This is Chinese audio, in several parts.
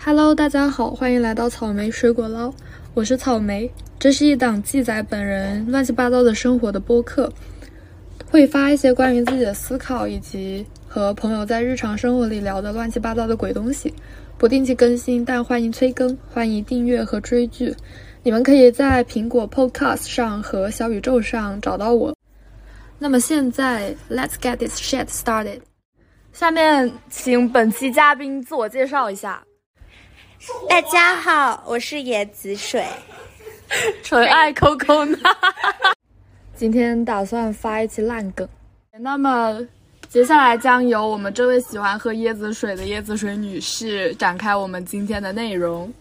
Hello，大家好，欢迎来到草莓水果捞，我是草莓。这是一档记载本人乱七八糟的生活的播客，会发一些关于自己的思考以及和朋友在日常生活里聊的乱七八糟的鬼东西。不定期更新，但欢迎催更，欢迎订阅和追剧。你们可以在苹果 Podcast 上和小宇宙上找到我。那么现在，Let's get this shit started。下面请本期嘉宾自我介绍一下。大家好，我是椰子水，纯爱 Coco 呢。今天打算发一期烂梗，那么接下来将由我们这位喜欢喝椰子水的椰子水女士展开我们今天的内容。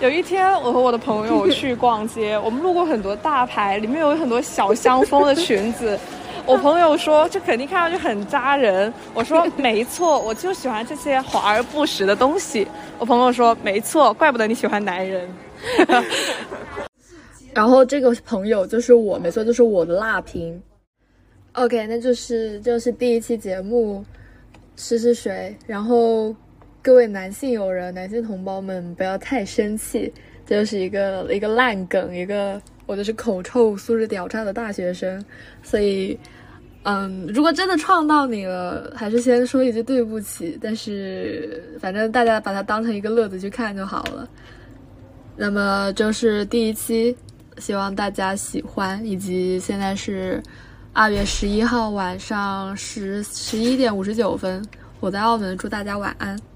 有一天，我和我的朋友去逛街，我们路过很多大牌，里面有很多小香风的裙子。我朋友说，这肯定看上去很扎人。我说没错，我就喜欢这些华而不实的东西。我朋友说没错，怪不得你喜欢男人。然后这个朋友就是我，没错，就是我的辣评。OK，那就是就是第一期节目试试水。然后各位男性友人、男性同胞们不要太生气，这就是一个一个烂梗，一个我就是口臭、素质屌炸的大学生，所以嗯，如果真的创到你了，还是先说一句对不起。但是反正大家把它当成一个乐子去看就好了。那么就是第一期。希望大家喜欢，以及现在是二月十一号晚上十十一点五十九分，我在澳门，祝大家晚安。